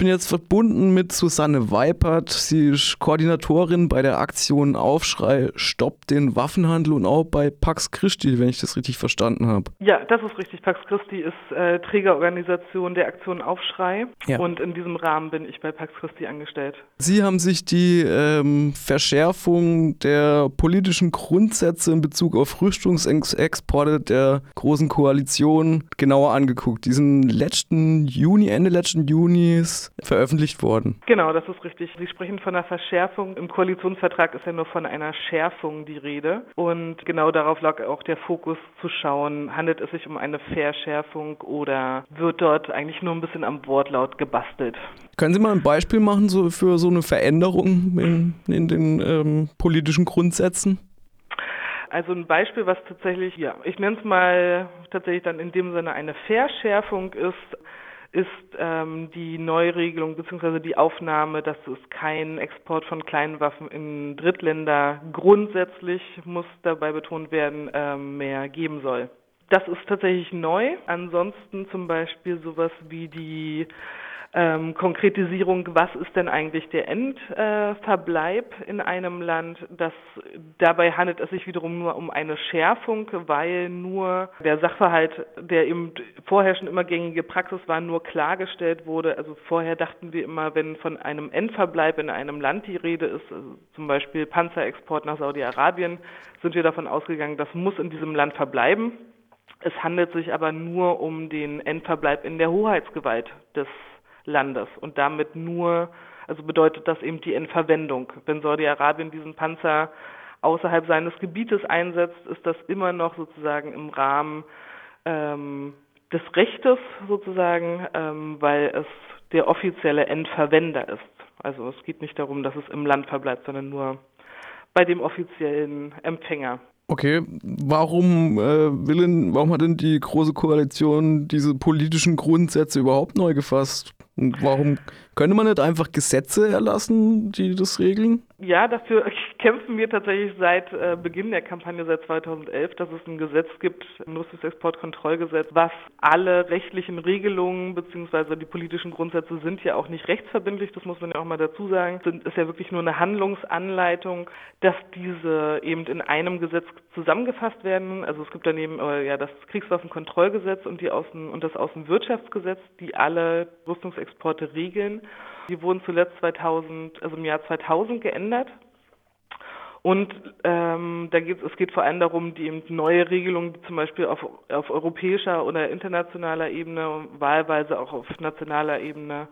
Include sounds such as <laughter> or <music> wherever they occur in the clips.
bin jetzt verbunden mit Susanne Weipert. Sie ist Koordinatorin bei der Aktion Aufschrei Stopp den Waffenhandel und auch bei Pax Christi, wenn ich das richtig verstanden habe. Ja, das ist richtig. Pax Christi ist äh, Trägerorganisation der Aktion Aufschrei ja. und in diesem Rahmen bin ich bei Pax Christi angestellt. Sie haben sich die ähm, Verschärfung der politischen Grundsätze in Bezug auf Rüstungsexporte der Großen Koalition genauer angeguckt. Diesen letzten Juni, Ende letzten Junis veröffentlicht worden. Genau, das ist richtig. Sie sprechen von einer Verschärfung. Im Koalitionsvertrag ist ja nur von einer Schärfung die Rede. Und genau darauf lag auch der Fokus zu schauen, handelt es sich um eine Verschärfung oder wird dort eigentlich nur ein bisschen am Wortlaut gebastelt? Können Sie mal ein Beispiel machen so für so eine Veränderung in, in den ähm, politischen Grundsätzen? Also ein Beispiel, was tatsächlich, ja, ich nenne es mal tatsächlich dann in dem Sinne eine Verschärfung ist, ist ähm, die Neuregelung bzw. die Aufnahme, dass es keinen Export von kleinen Waffen in Drittländer grundsätzlich, muss dabei betont werden, ähm, mehr geben soll. Das ist tatsächlich neu. Ansonsten zum Beispiel sowas wie die ähm, Konkretisierung, was ist denn eigentlich der Endverbleib äh, in einem Land. Das, dabei handelt es sich wiederum nur um eine Schärfung, weil nur der Sachverhalt, der eben vorher schon immer gängige Praxis war, nur klargestellt wurde. Also vorher dachten wir immer, wenn von einem Endverbleib in einem Land die Rede ist, also zum Beispiel Panzerexport nach Saudi-Arabien, sind wir davon ausgegangen, das muss in diesem Land verbleiben. Es handelt sich aber nur um den Endverbleib in der Hoheitsgewalt des Landes und damit nur, also bedeutet das eben die Entverwendung. Wenn Saudi-Arabien diesen Panzer außerhalb seines Gebietes einsetzt, ist das immer noch sozusagen im Rahmen ähm, des Rechtes sozusagen, ähm, weil es der offizielle Endverwender ist. Also es geht nicht darum, dass es im Land verbleibt, sondern nur bei dem offiziellen Empfänger. Okay, warum äh, will denn, warum hat denn die Große Koalition diese politischen Grundsätze überhaupt neu gefasst? Und warum könnte man nicht einfach Gesetze erlassen, die das regeln? Ja, dafür <laughs> kämpfen wir tatsächlich seit äh, Beginn der Kampagne, seit 2011, dass es ein Gesetz gibt, ein Rüstungsexportkontrollgesetz, was alle rechtlichen Regelungen bzw. die politischen Grundsätze sind ja auch nicht rechtsverbindlich, das muss man ja auch mal dazu sagen, sind, ist ja wirklich nur eine Handlungsanleitung, dass diese eben in einem Gesetz zusammengefasst werden. Also es gibt daneben äh, ja das Kriegswaffenkontrollgesetz und die Außen- und das Außenwirtschaftsgesetz, die alle Rüstungsexporte regeln. Die wurden zuletzt 2000, also im Jahr 2000 geändert. Und ähm, da geht es geht vor allem darum, die neue Regelungen, die zum Beispiel auf, auf europäischer oder internationaler Ebene, wahlweise auch auf nationaler Ebene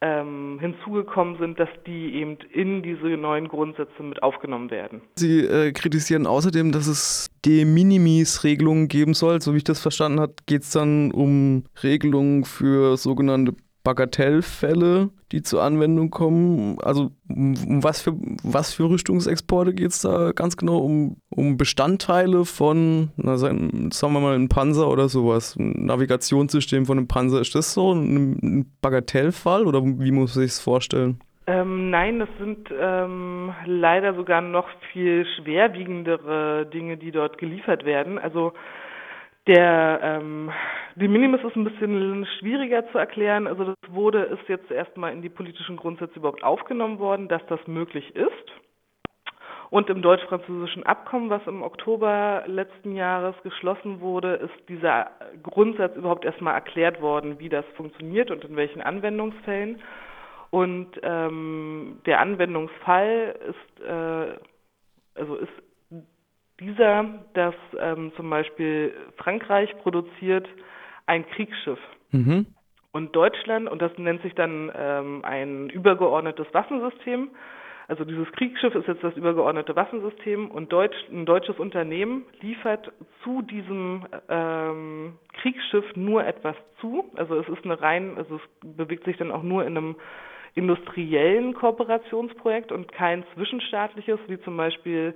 ähm, hinzugekommen sind, dass die eben in diese neuen Grundsätze mit aufgenommen werden. Sie äh, kritisieren außerdem, dass es De Minimis-Regelungen geben soll. So wie ich das verstanden habe, geht es dann um Regelungen für sogenannte Bagatellfälle, die zur Anwendung kommen? Also um was für, was für Rüstungsexporte geht es da ganz genau? Um, um Bestandteile von, na, sagen wir mal, ein Panzer oder sowas, ein Navigationssystem von einem Panzer. Ist das so ein, ein Bagatellfall oder wie muss ich es vorstellen? Ähm, nein, das sind ähm, leider sogar noch viel schwerwiegendere Dinge, die dort geliefert werden. Also der ähm, die Minimis ist ein bisschen schwieriger zu erklären. Also das wurde ist jetzt erstmal in die politischen Grundsätze überhaupt aufgenommen worden, dass das möglich ist. Und im deutsch-französischen Abkommen, was im Oktober letzten Jahres geschlossen wurde, ist dieser Grundsatz überhaupt erstmal erklärt worden, wie das funktioniert und in welchen Anwendungsfällen. Und ähm, der Anwendungsfall ist, äh, also ist dieser, dass ähm, zum Beispiel Frankreich produziert ein Kriegsschiff. Mhm. Und Deutschland, und das nennt sich dann ähm, ein übergeordnetes Waffensystem, also dieses Kriegsschiff ist jetzt das übergeordnete Waffensystem und Deutsch, ein deutsches Unternehmen liefert zu diesem ähm, Kriegsschiff nur etwas zu. Also es ist eine rein, also es bewegt sich dann auch nur in einem industriellen Kooperationsprojekt und kein zwischenstaatliches, wie zum Beispiel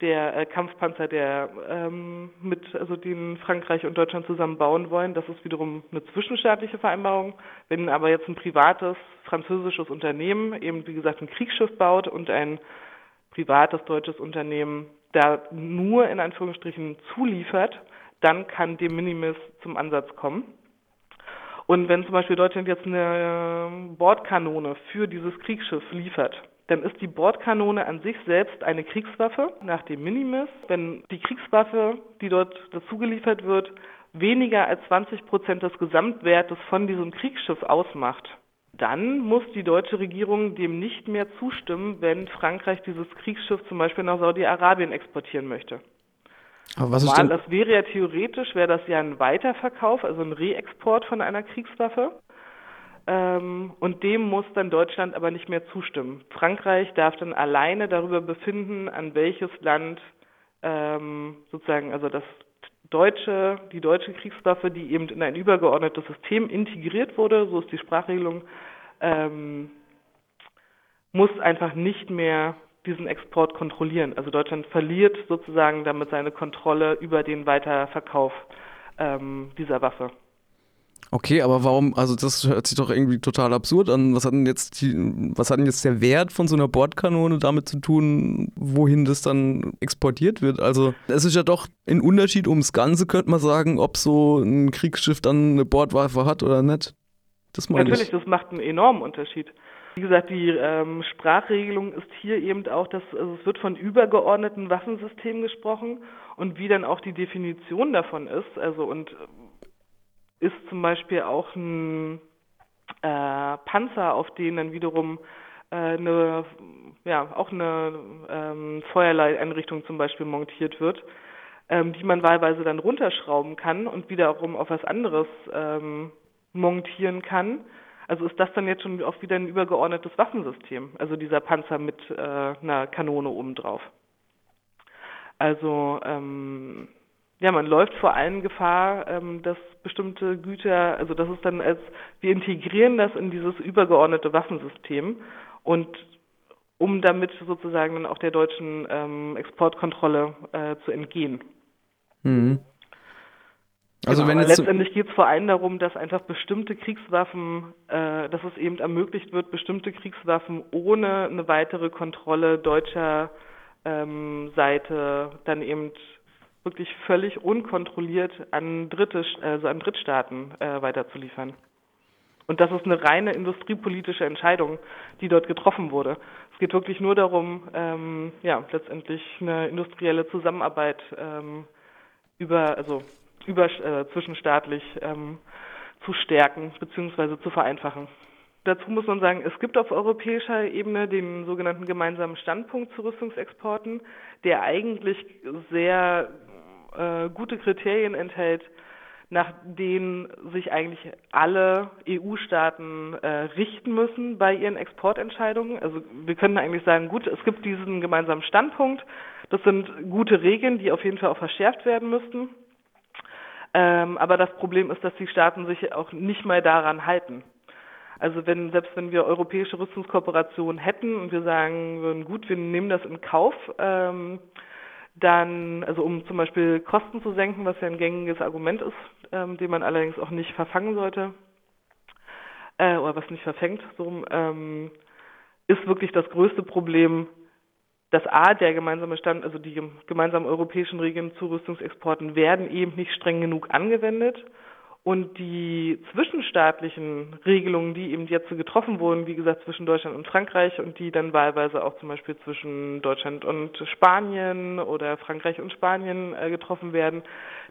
der äh, Kampfpanzer, der ähm, mit, also den Frankreich und Deutschland zusammen bauen wollen. Das ist wiederum eine zwischenstaatliche Vereinbarung. Wenn aber jetzt ein privates französisches Unternehmen eben, wie gesagt, ein Kriegsschiff baut und ein privates deutsches Unternehmen da nur in Anführungsstrichen zuliefert, dann kann de minimis zum Ansatz kommen. Und wenn zum Beispiel Deutschland jetzt eine Bordkanone für dieses Kriegsschiff liefert, dann ist die Bordkanone an sich selbst eine Kriegswaffe nach dem Minimis. Wenn die Kriegswaffe, die dort dazugeliefert wird, weniger als 20 Prozent des Gesamtwertes von diesem Kriegsschiff ausmacht, dann muss die deutsche Regierung dem nicht mehr zustimmen, wenn Frankreich dieses Kriegsschiff zum Beispiel nach Saudi-Arabien exportieren möchte. Aber was ist Mal, denn, das wäre ja theoretisch, wäre das ja ein Weiterverkauf, also ein Reexport von einer Kriegswaffe. Ähm, und dem muss dann Deutschland aber nicht mehr zustimmen. Frankreich darf dann alleine darüber befinden, an welches Land ähm, sozusagen, also das deutsche, die deutsche Kriegswaffe, die eben in ein übergeordnetes System integriert wurde, so ist die Sprachregelung, ähm, muss einfach nicht mehr diesen Export kontrollieren. Also Deutschland verliert sozusagen damit seine Kontrolle über den Weiterverkauf ähm, dieser Waffe. Okay, aber warum, also das hört sich doch irgendwie total absurd an. Was hat denn jetzt die, was hat denn jetzt der Wert von so einer Bordkanone damit zu tun, wohin das dann exportiert wird? Also es ist ja doch ein Unterschied ums Ganze, könnte man sagen, ob so ein Kriegsschiff dann eine Bordwaffe hat oder nicht. Das meine Natürlich, ich. das macht einen enormen Unterschied. Wie gesagt, die ähm, Sprachregelung ist hier eben auch, dass also es wird von übergeordneten Waffensystemen gesprochen und wie dann auch die Definition davon ist. Also und ist zum Beispiel auch ein äh, Panzer, auf den dann wiederum äh, eine, ja, auch eine ähm, Feuerleiteinrichtung zum Beispiel montiert wird, ähm, die man wahlweise dann runterschrauben kann und wiederum auf was anderes ähm, montieren kann. Also ist das dann jetzt schon auch wieder ein übergeordnetes Waffensystem, also dieser Panzer mit äh, einer Kanone obendrauf. Also ähm, ja, man läuft vor allem Gefahr, ähm, dass bestimmte Güter, also das ist dann als, wir integrieren das in dieses übergeordnete Waffensystem und um damit sozusagen dann auch der deutschen ähm, Exportkontrolle äh, zu entgehen. Mhm. Also genau, wenn jetzt letztendlich geht es vor allem darum, dass einfach bestimmte Kriegswaffen, äh, dass es eben ermöglicht wird, bestimmte Kriegswaffen ohne eine weitere Kontrolle deutscher ähm, Seite dann eben wirklich völlig unkontrolliert an Dritte, also an Drittstaaten äh, weiterzuliefern. Und das ist eine reine industriepolitische Entscheidung, die dort getroffen wurde. Es geht wirklich nur darum, ähm, ja, letztendlich eine industrielle Zusammenarbeit ähm, über, also über, äh, zwischenstaatlich ähm, zu stärken bzw. zu vereinfachen. Dazu muss man sagen, es gibt auf europäischer Ebene den sogenannten gemeinsamen Standpunkt zu Rüstungsexporten, der eigentlich sehr äh, gute Kriterien enthält, nach denen sich eigentlich alle EU-Staaten äh, richten müssen bei ihren Exportentscheidungen. Also wir können eigentlich sagen, gut, es gibt diesen gemeinsamen Standpunkt. Das sind gute Regeln, die auf jeden Fall auch verschärft werden müssten. Ähm, aber das Problem ist, dass die Staaten sich auch nicht mal daran halten. Also wenn, selbst wenn wir europäische Rüstungskooperationen hätten und wir sagen würden, gut, wir nehmen das in Kauf, ähm, dann, also um zum Beispiel Kosten zu senken, was ja ein gängiges Argument ist, ähm, den man allerdings auch nicht verfangen sollte, äh, oder was nicht verfängt, so, ähm, ist wirklich das größte Problem, dass A, der gemeinsame Stand, also die gemeinsamen europäischen Regeln zu Rüstungsexporten werden eben nicht streng genug angewendet und die zwischenstaatlichen Regelungen, die eben jetzt so getroffen wurden, wie gesagt, zwischen Deutschland und Frankreich und die dann wahlweise auch zum Beispiel zwischen Deutschland und Spanien oder Frankreich und Spanien äh, getroffen werden,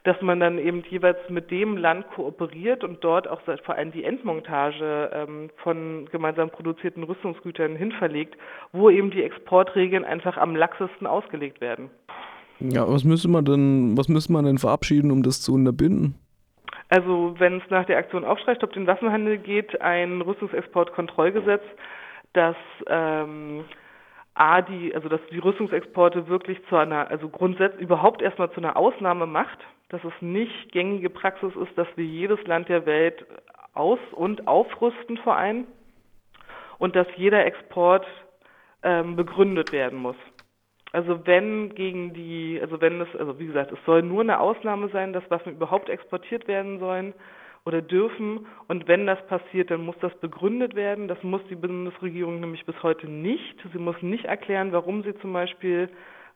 dass man dann eben jeweils mit dem Land kooperiert und dort auch vor allem die Endmontage ähm, von gemeinsam produzierten Rüstungsgütern hinverlegt, wo eben die Exportregeln einfach am laxesten ausgelegt werden. Ja, was müsste man denn, was müsste man denn verabschieden, um das zu unterbinden? Also wenn es nach der Aktion Aufschrei Stopp den Waffenhandel geht, ein Rüstungsexportkontrollgesetz, das ähm, A, die, also dass die Rüstungsexporte wirklich zu einer, also grundsätzlich überhaupt erstmal zu einer Ausnahme macht, dass es nicht gängige Praxis ist, dass wir jedes Land der Welt aus- und aufrüsten vor allem und dass jeder Export ähm, begründet werden muss. Also wenn gegen die, also wenn es, also wie gesagt, es soll nur eine Ausnahme sein, dass Waffen überhaupt exportiert werden sollen oder dürfen. Und wenn das passiert, dann muss das begründet werden. Das muss die Bundesregierung nämlich bis heute nicht. Sie muss nicht erklären, warum sie zum Beispiel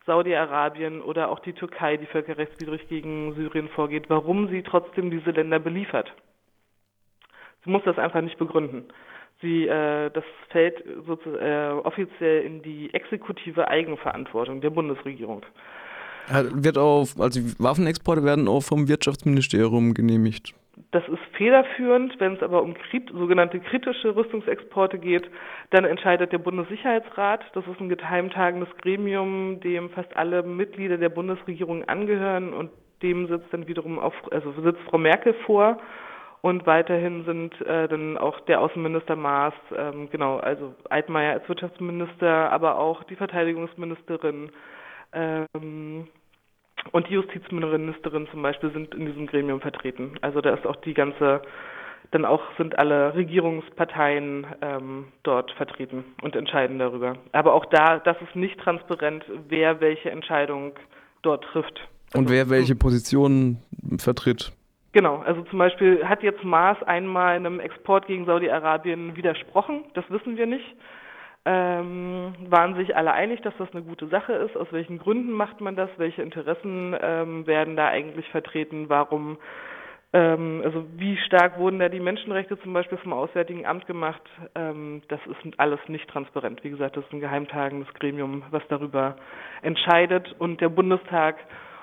Saudi-Arabien oder auch die Türkei, die völkerrechtswidrig gegen Syrien vorgeht, warum sie trotzdem diese Länder beliefert. Sie muss das einfach nicht begründen. Sie, äh, das fällt sozusagen äh, offiziell in die exekutive Eigenverantwortung der Bundesregierung. Wird auf, also Waffenexporte werden auch vom Wirtschaftsministerium genehmigt. Das ist federführend. Wenn es aber um krit sogenannte kritische Rüstungsexporte geht, dann entscheidet der Bundessicherheitsrat. Das ist ein geheimtagendes Gremium, dem fast alle Mitglieder der Bundesregierung angehören und dem sitzt dann wiederum auf, also sitzt Frau Merkel vor. Und weiterhin sind äh, dann auch der Außenminister Maas, ähm, genau, also Altmaier als Wirtschaftsminister, aber auch die Verteidigungsministerin ähm, und die Justizministerin zum Beispiel sind in diesem Gremium vertreten. Also da ist auch die ganze, dann auch sind alle Regierungsparteien ähm, dort vertreten und entscheiden darüber. Aber auch da, das ist nicht transparent, wer welche Entscheidung dort trifft. Und wer also welche Positionen vertritt. Genau, also zum Beispiel hat jetzt Maas einmal einem Export gegen Saudi-Arabien widersprochen, das wissen wir nicht. Ähm, waren sich alle einig, dass das eine gute Sache ist. Aus welchen Gründen macht man das? Welche Interessen ähm, werden da eigentlich vertreten? Warum, ähm, also wie stark wurden da die Menschenrechte zum Beispiel vom Auswärtigen Amt gemacht? Ähm, das ist alles nicht transparent. Wie gesagt, das ist ein geheimtagendes Gremium, was darüber entscheidet. Und der Bundestag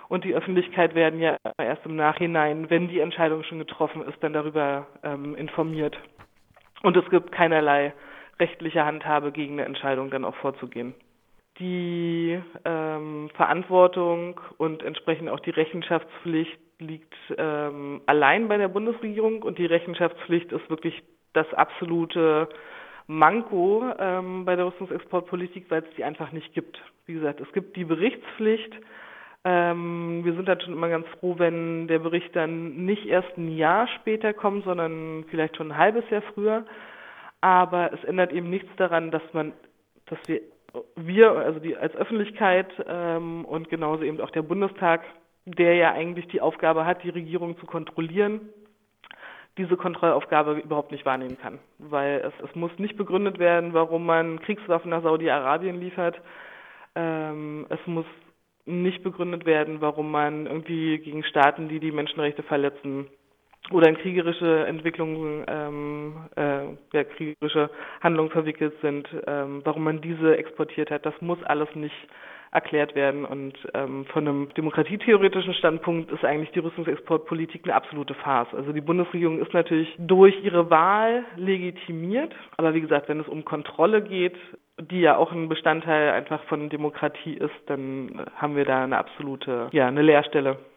und die Öffentlichkeit werden ja erst im Nachhinein, wenn die Entscheidung schon getroffen ist, dann darüber ähm, informiert. Und es gibt keinerlei rechtliche Handhabe gegen eine Entscheidung dann auch vorzugehen. Die ähm, Verantwortung und entsprechend auch die Rechenschaftspflicht liegt ähm, allein bei der Bundesregierung und die Rechenschaftspflicht ist wirklich das absolute Manko ähm, bei der Rüstungsexportpolitik, weil es die einfach nicht gibt. Wie gesagt, es gibt die Berichtspflicht, ähm, wir sind dann schon immer ganz froh, wenn der Bericht dann nicht erst ein Jahr später kommt, sondern vielleicht schon ein halbes Jahr früher. Aber es ändert eben nichts daran, dass man, dass wir, wir also die als Öffentlichkeit ähm, und genauso eben auch der Bundestag, der ja eigentlich die Aufgabe hat, die Regierung zu kontrollieren, diese Kontrollaufgabe überhaupt nicht wahrnehmen kann. Weil es, es muss nicht begründet werden, warum man Kriegswaffen nach Saudi-Arabien liefert. Ähm, es muss nicht begründet werden, warum man irgendwie gegen Staaten, die die Menschenrechte verletzen oder in kriegerische Entwicklungen, ähm, äh, ja, kriegerische Handlungen verwickelt sind, ähm, warum man diese exportiert hat. Das muss alles nicht erklärt werden. Und ähm, von einem demokratietheoretischen Standpunkt ist eigentlich die Rüstungsexportpolitik eine absolute Farce. Also die Bundesregierung ist natürlich durch ihre Wahl legitimiert, aber wie gesagt, wenn es um Kontrolle geht, die ja auch ein Bestandteil einfach von Demokratie ist, dann haben wir da eine absolute, ja, eine Leerstelle.